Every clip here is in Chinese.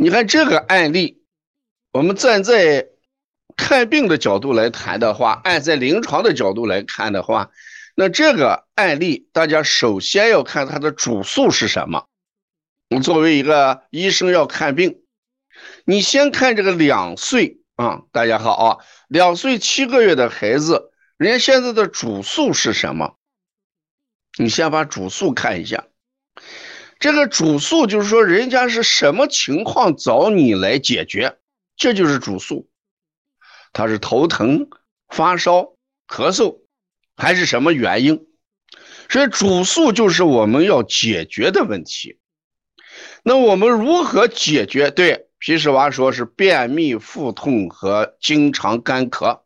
你看这个案例，我们站在看病的角度来谈的话，按在临床的角度来看的话，那这个案例大家首先要看它的主诉是什么。我作为一个医生要看病，你先看这个两岁啊，大家好啊，两岁七个月的孩子，人家现在的主诉是什么？你先把主诉看一下。这个主诉就是说，人家是什么情况找你来解决，这就是主诉。他是头疼、发烧、咳嗽，还是什么原因？所以主诉就是我们要解决的问题。那我们如何解决？对皮实娃说是便秘、腹痛和经常干咳。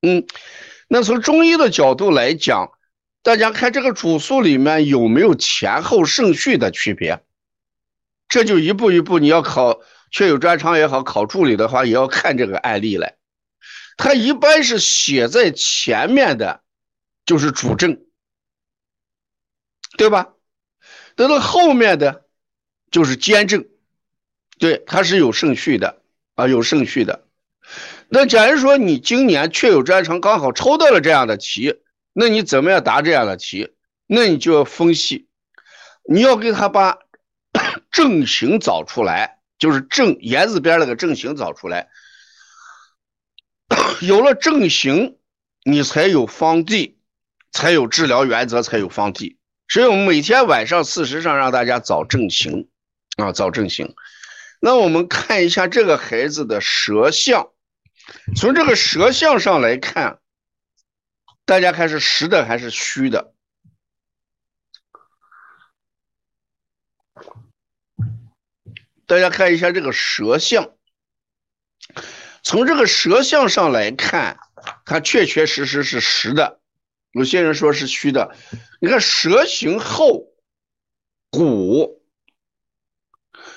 嗯，那从中医的角度来讲。大家看这个主诉里面有没有前后顺序的区别？这就一步一步，你要考确有专长也好，考助理的话也要看这个案例来。它一般是写在前面的，就是主证，对吧？等到后面的，就是兼证，对，它是有顺序的啊，有顺序的。那假如说你今年确有专长，刚好抽到了这样的题。那你怎么样答这样的题？那你就要分析，你要给他把 正形找出来，就是正言字边那个正形找出来。有了正形，你才有方剂，才有治疗原则，才有方剂。所以我们每天晚上事实上让大家找正形啊，找正形。那我们看一下这个孩子的舌象，从这个舌象上来看。大家看是实的还是虚的？大家看一下这个舌象，从这个舌象上来看，它确确实实是实的。有些人说是虚的。你看舌形厚骨，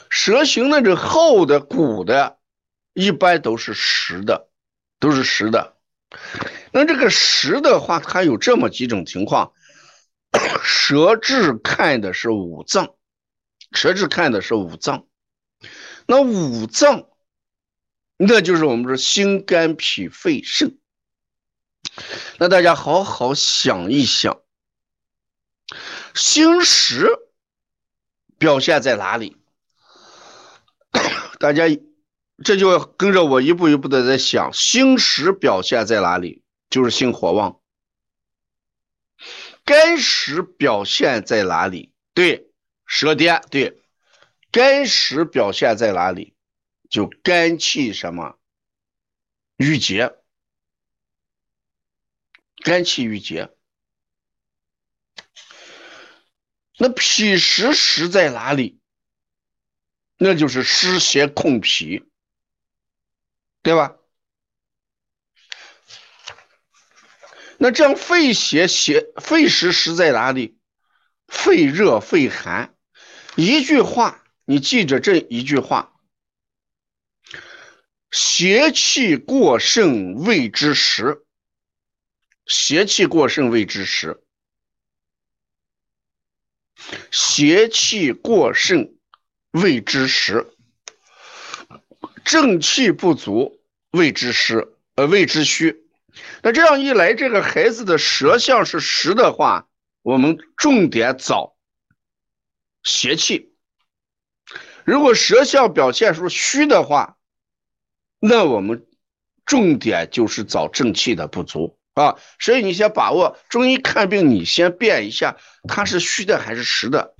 舌形那种厚的骨的，一般都是实的，都是实的。那这个实的话，它有这么几种情况。舌质看的是五脏，舌质看的是五脏。那五脏，那就是我们说心肝脾肺肾。那大家好好想一想，心实表现在哪里？大家这就要跟着我一步一步的在想，心实表现在哪里？就是心火旺，肝实表现在哪里？对，舌颠。对，肝实表现在哪里？就肝气什么郁结，肝气郁结。那脾实实在哪里？那就是湿邪控脾，对吧？那这样肺邪邪肺实实在哪里？肺热肺寒，一句话，你记着这一句话：邪气过盛谓之实。邪气过盛谓之实。邪气过盛谓之实。正气不足谓之实，呃，谓之虚。那这样一来，这个孩子的舌象是实的话，我们重点找邪气；如果舌象表现出虚的话，那我们重点就是找正气的不足啊。所以你先把握中医看病，你先辨一下他是虚的还是实的。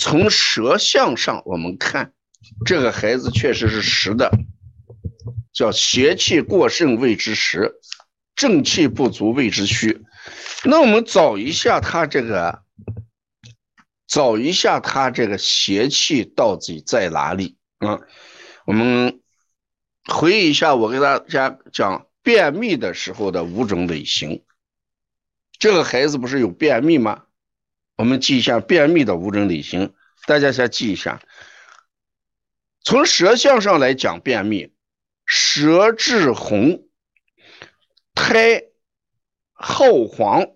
从舌象上我们看，这个孩子确实是实的，叫邪气过盛谓之实。正气不足谓之虚，那我们找一下他这个，找一下他这个邪气到底在哪里啊？我们回忆一下，我给大家讲便秘的时候的五种类型。这个孩子不是有便秘吗？我们记一下便秘的五种类型，大家先记一下。从舌象上来讲，便秘，舌质红。苔厚黄，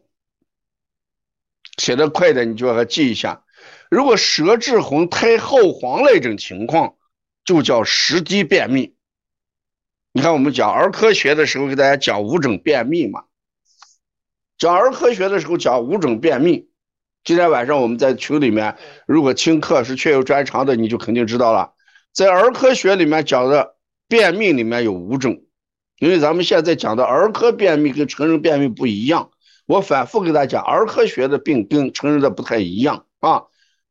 写的快的你就要记一下。如果舌质红、苔厚黄那种情况，就叫实滴便秘。你看我们讲儿科学的时候，给大家讲五种便秘嘛。讲儿科学的时候讲五种便秘。今天晚上我们在群里面，如果听课是确有专长的，你就肯定知道了。在儿科学里面讲的便秘里面有五种，因为咱们现在讲的儿科便秘跟成人便秘不一样。我反复给大家讲，儿科学的病跟成人的不太一样啊。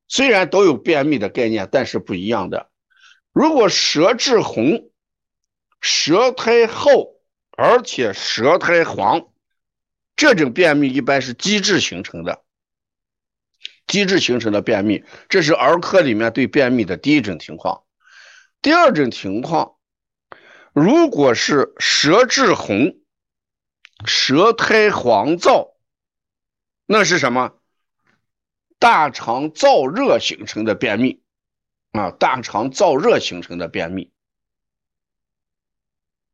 虽然都有便秘的概念，但是不一样的。如果舌质红、舌苔厚，而且舌苔黄，这种便秘一般是积滞形成的。机制形成的便秘，这是儿科里面对便秘的第一种情况。第二种情况，如果是舌质红、舌苔黄燥，那是什么？大肠燥热形成的便秘啊！大肠燥热形成的便秘，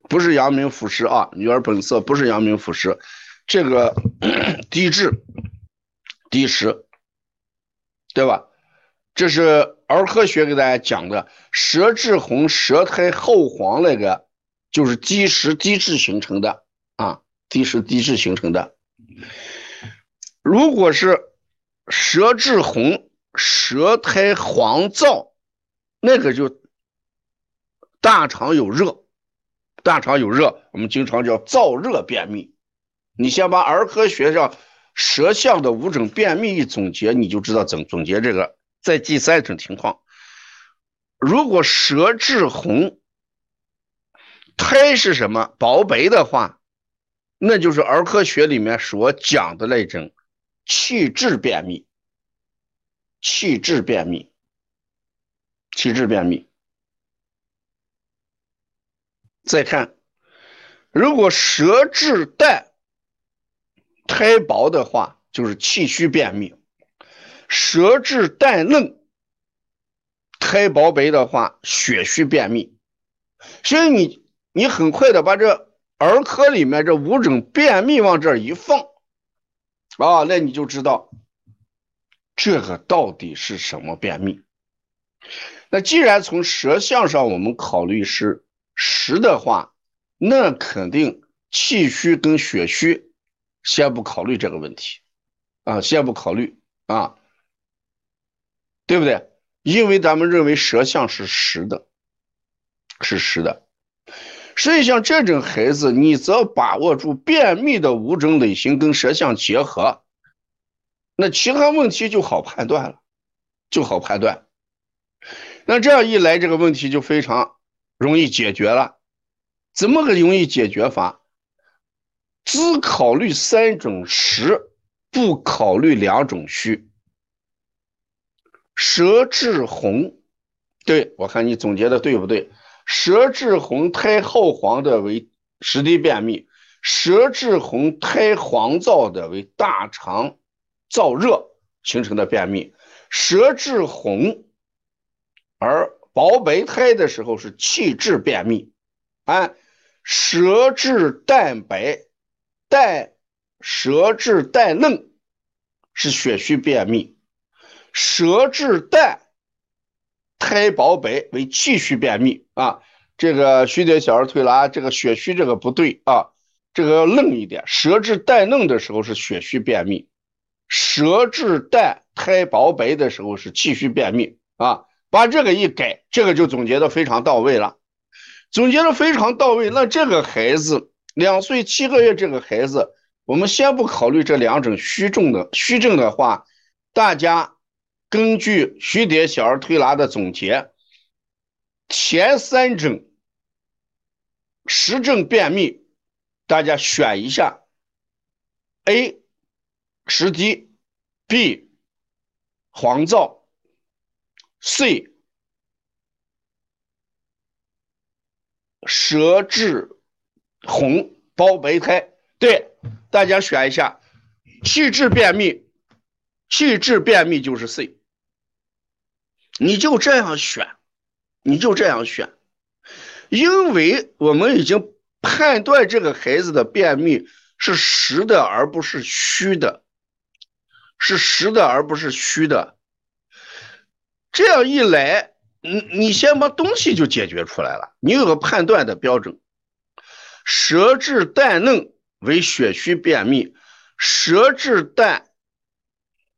不是阳明腑实啊，女儿本色不是阳明腑实，这个 低质低食。对吧？这是儿科学给大家讲的，舌质红、舌苔厚黄那个，就是积食积滞形成的啊，积食积滞形成的。如果是舌质红、舌苔黄燥，那个就大肠有热，大肠有热，我们经常叫燥热便秘。你先把儿科学上。舌象的五种便秘一总结，你就知道怎总结这个。在第三种情况，如果舌质红，胎是什么薄白的话，那就是儿科学里面所讲的那种气滞便秘。气滞便秘，气滞便秘。再看，如果舌质淡。胎薄的话就是气虚便秘，舌质淡嫩、胎薄白的话血虚便秘。所以你你很快的把这儿科里面这五种便秘往这一放，啊，那你就知道这个到底是什么便秘。那既然从舌象上我们考虑是实的话，那肯定气虚跟血虚。先不考虑这个问题，啊，先不考虑啊，对不对？因为咱们认为舌象是实的，是实的。所以像这种孩子，你只要把握住便秘的五种类型跟舌象结合，那其他问题就好判断了，就好判断。那这样一来，这个问题就非常容易解决了。怎么个容易解决法？只考虑三种实，不考虑两种虚。舌质红，对我看你总结的对不对？舌质红、苔厚黄的为实滴便秘，舌质红、苔黄燥的为大肠燥热形成的便秘。舌质红而薄白苔的时候是气滞便秘，啊，舌质淡白。带舌质带嫩是血虚便秘，舌质淡苔薄白为气虚便秘啊。这个虚点小儿推拿，这个血虚这个不对啊，这个要嫩一点。舌质带嫩的时候是血虚便秘，舌质淡苔薄白的时候是气虚便秘啊。把这个一改，这个就总结的非常到位了，总结的非常到位。那这个孩子。两岁七个月这个孩子，我们先不考虑这两种虚重的虚症的话，大家根据徐蝶小儿推拿的总结，前三种实症便秘，大家选一下：A 实滴，B 黄燥，C 舌质。红包白苔，对，大家选一下，气滞便秘，气滞便秘就是 C，你就这样选，你就这样选，因为我们已经判断这个孩子的便秘是实的而不是虚的，是实的而不是虚的，这样一来，你你先把东西就解决出来了，你有个判断的标准。舌质淡嫩为血虚便秘，舌质淡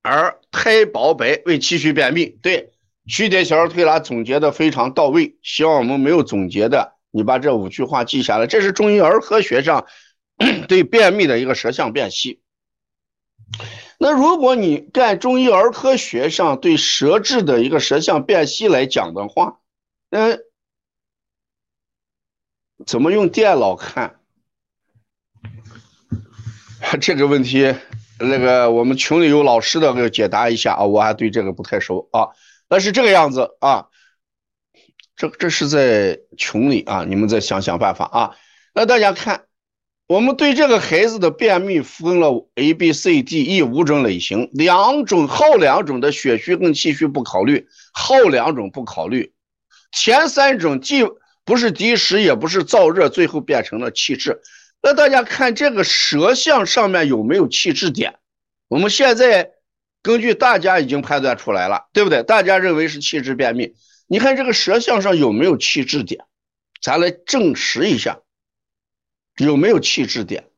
而苔薄白为气虚便秘。对，徐铁小儿推拿总结的非常到位。希望我们没有总结的，你把这五句话记下来。这是中医儿科学上 对便秘的一个舌象辨析。那如果你干中医儿科学上对舌质的一个舌象辨析来讲的话，嗯。怎么用电脑看 这个问题？那个我们群里有老师的给解答一下啊，我还对这个不太熟啊。那是这个样子啊，这这是在群里啊，你们再想想办法啊。那大家看，我们对这个孩子的便秘分了 A、B、C、D、E 五种类型，两种后两种的血虚跟气虚不考虑，后两种不考虑，前三种既。不是积食，也不是燥热，最后变成了气滞。那大家看这个舌象上面有没有气滞点？我们现在根据大家已经判断出来了，对不对？大家认为是气滞便秘。你看这个舌象上有没有气滞点？咱来证实一下，有没有气滞点？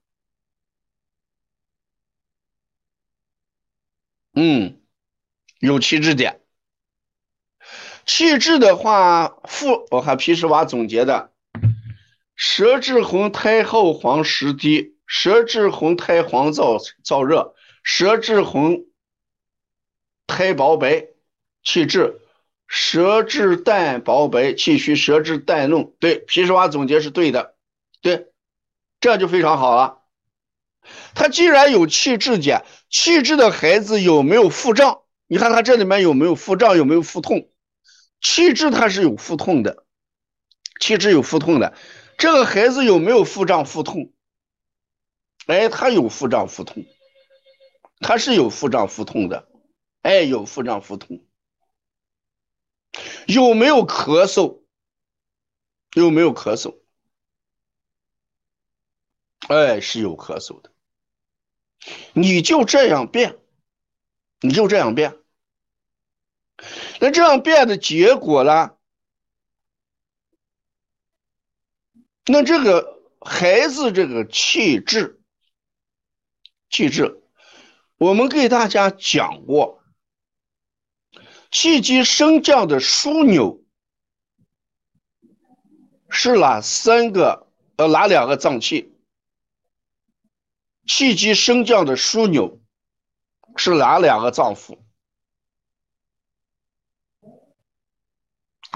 嗯，有气滞点。气滞的话，腹我看皮实娃总结的，舌质红，苔厚黄实低；舌质红，苔黄燥燥热；舌质红，苔薄白，气滞；舌质淡薄白，气虚；舌质淡嫩。对，皮实娃总结是对的，对，这就非常好了。他既然有气滞点，气滞的孩子有没有腹胀？你看他这里面有没有腹胀？有没有腹痛？气滞他是有腹痛的，气滞有腹痛的，这个孩子有没有腹胀腹痛？哎，他有腹胀腹痛，他是有腹胀腹痛的，哎，有腹胀腹痛，有没有咳嗽？有没有咳嗽？哎，是有咳嗽的，你就这样变，你就这样变。那这样变的结果呢？那这个孩子这个气滞，气滞，我们给大家讲过，气机升降的枢纽是哪三个？呃，哪两个脏器？气机升降的枢纽是哪两个脏腑？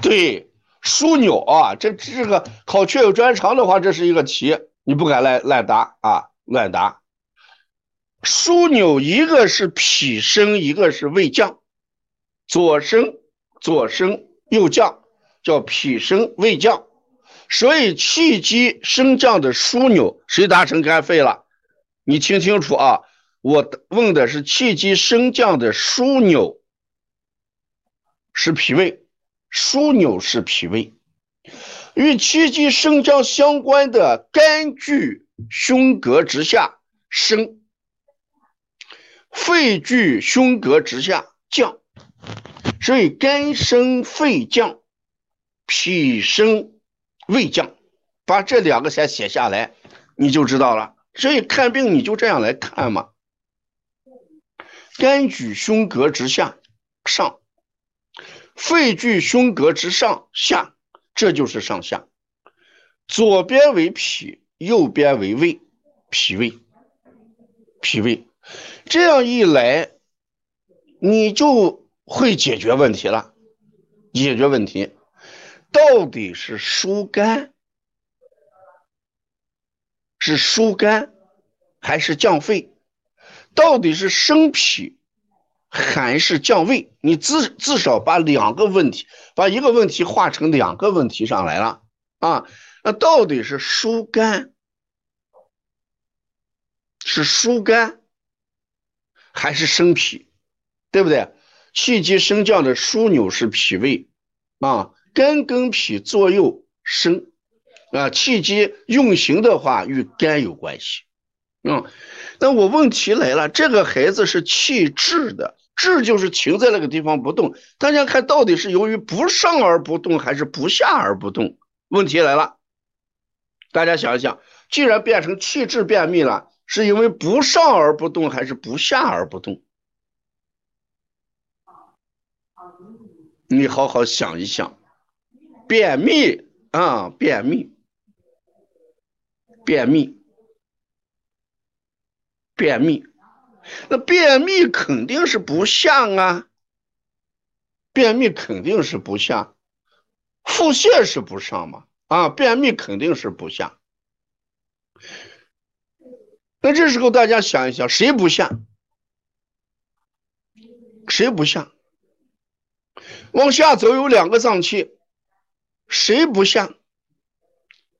对，枢纽啊，这这个考确有专长的话，这是一个题，你不敢乱乱答啊，乱答。枢纽一个是脾升，一个是胃降，左升左升右降，叫脾升胃降。所以气机升降的枢纽谁达成肝肺了？你听清楚啊，我问的是气机升降的枢纽是脾胃。枢纽是脾胃，与气机升降相关的肝居胸膈之下升，肺居胸膈之下降，所以肝升肺降，脾升胃降，把这两个先写下来，你就知道了。所以看病你就这样来看嘛，肝居胸膈之下上。肺居胸膈之上下，这就是上下。左边为脾，右边为胃，脾胃，脾胃。这样一来，你就会解决问题了。解决问题，到底是疏肝，是疏肝，还是降肺？到底是升脾？还是降胃，你至至少把两个问题，把一个问题化成两个问题上来了啊？那到底是疏肝，是疏肝，还是升脾，对不对？气机升降的枢纽是脾胃啊，肝跟脾左右升啊，气机运行的话与肝有关系。嗯，那我问题来了，这个孩子是气滞的。滞就是停在那个地方不动。大家看到底是由于不上而不动，还是不下而不动？问题来了，大家想一想，既然变成气滞便秘了，是因为不上而不动，还是不下而不动？你好好想一想，便秘啊，便秘，便秘，便秘，那便秘肯定是不像啊，便秘肯定是不像，腹泻是不上嘛，啊，便秘肯定是不像。那这时候大家想一想，谁不像？谁不像？往下走有两个脏器，谁不下？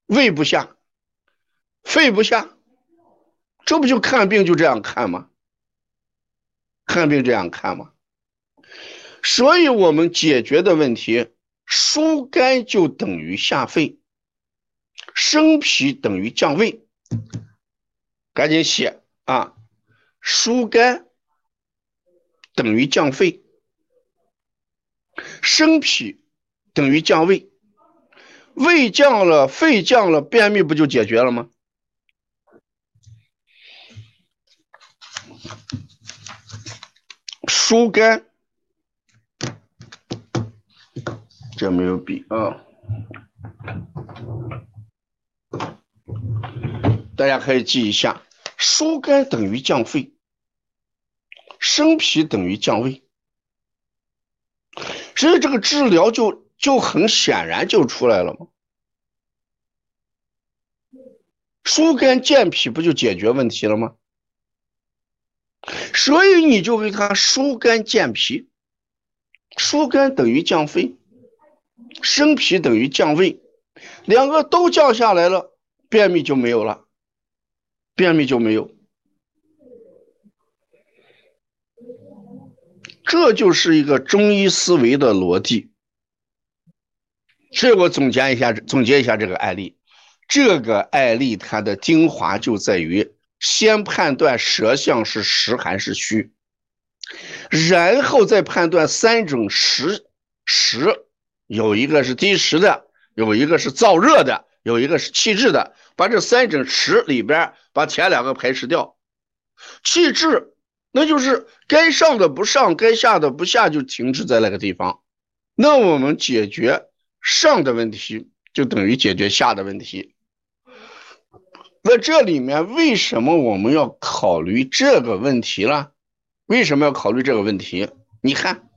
胃不下，肺不下，这不就看病就这样看吗？看病这样看吗？所以我们解决的问题，疏肝就等于下肺，生脾等于降胃，赶紧写啊！疏肝等于降肺。生脾等于降胃，胃降了，肺降了，便秘不就解决了吗？疏肝，这没有笔啊，大家可以记一下：疏肝等于降肺，生脾等于降胃。所以这个治疗就就很显然就出来了吗？疏肝健脾不就解决问题了吗？所以你就给他疏肝健脾，疏肝等于降肺，生脾等于降胃，两个都降下来了，便秘就没有了，便秘就没有。这就是一个中医思维的逻辑。这我总结一下，总结一下这个案例。这个案例它的精华就在于先判断舌象是实还是虚，然后再判断三种实实，有一个是积食的，有一个是燥热的，有一个是气滞的。把这三种实里边，把前两个排斥掉，气滞。那就是该上的不上，该下的不下，就停滞在那个地方。那我们解决上的问题，就等于解决下的问题。那这里面为什么我们要考虑这个问题了？为什么要考虑这个问题？你看，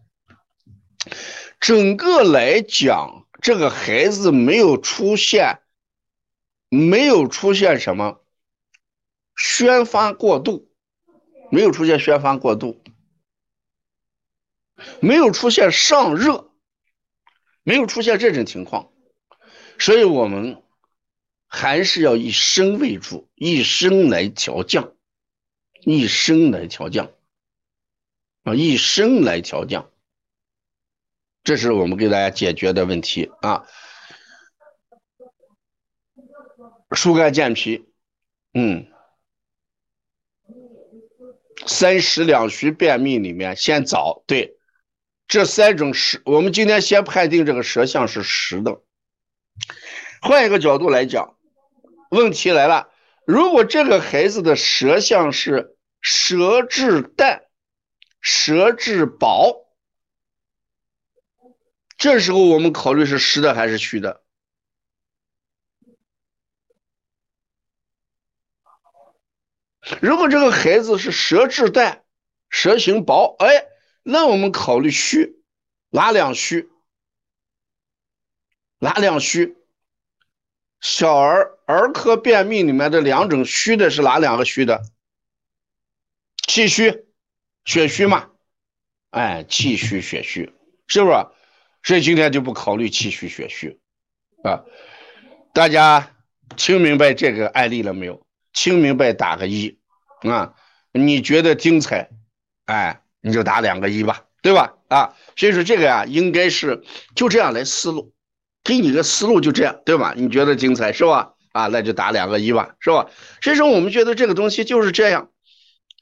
整个来讲，这个孩子没有出现，没有出现什么宣发过度。没有出现宣发过度，没有出现上热，没有出现这种情况，所以我们还是要以升为主，以升来调降，以升来调降，啊，以升来调降，这是我们给大家解决的问题啊。疏肝健脾，嗯。三实两虚便秘里面先找对，这三种实，我们今天先判定这个舌象是实的。换一个角度来讲，问题来了，如果这个孩子的舌象是舌质淡、舌质薄，这时候我们考虑是实的还是虚的？如果这个孩子是舌质淡、舌形薄，哎，那我们考虑虚，哪两虚？哪两虚？小儿儿科便秘里面的两种虚的是哪两个虚的？气虚、血虚嘛？哎，气虚、血虚，是不是？所以今天就不考虑气虚、血虚啊。大家听明白这个案例了没有？听明白打个一。啊，你觉得精彩，哎，你就打两个一吧，对吧？啊，所以说这个呀，应该是就这样来思路，给你个思路就这样，对吧？你觉得精彩是吧？啊，那就打两个一吧，是吧？所以说我们觉得这个东西就是这样，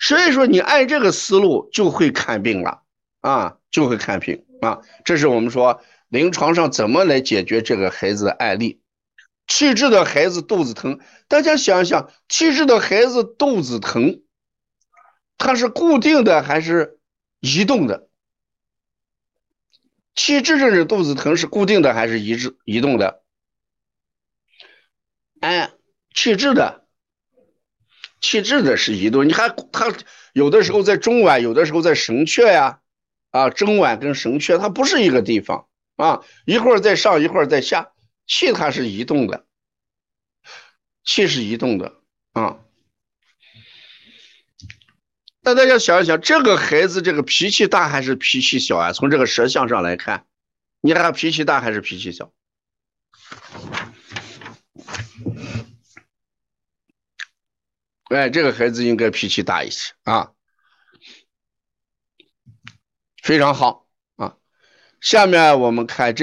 所以说你按这个思路就会看病了，啊，就会看病啊。这是我们说临床上怎么来解决这个孩子的案例。气滞的孩子肚子疼，大家想一想，气滞的孩子肚子疼，它是固定的还是移动的？气滞症的肚子疼是固定的还是移滞移动的？哎，气滞的，气滞的是移动。你看它有的时候在中脘，有的时候在神阙呀，啊，中脘跟神阙它不是一个地方啊，一会儿在上，一会儿在下。气它是移动的，气是移动的啊。大家要想一想，这个孩子这个脾气大还是脾气小啊？从这个舌象上来看，你看脾气大还是脾气小？哎，这个孩子应该脾气大一些啊。非常好啊。下面我们看这。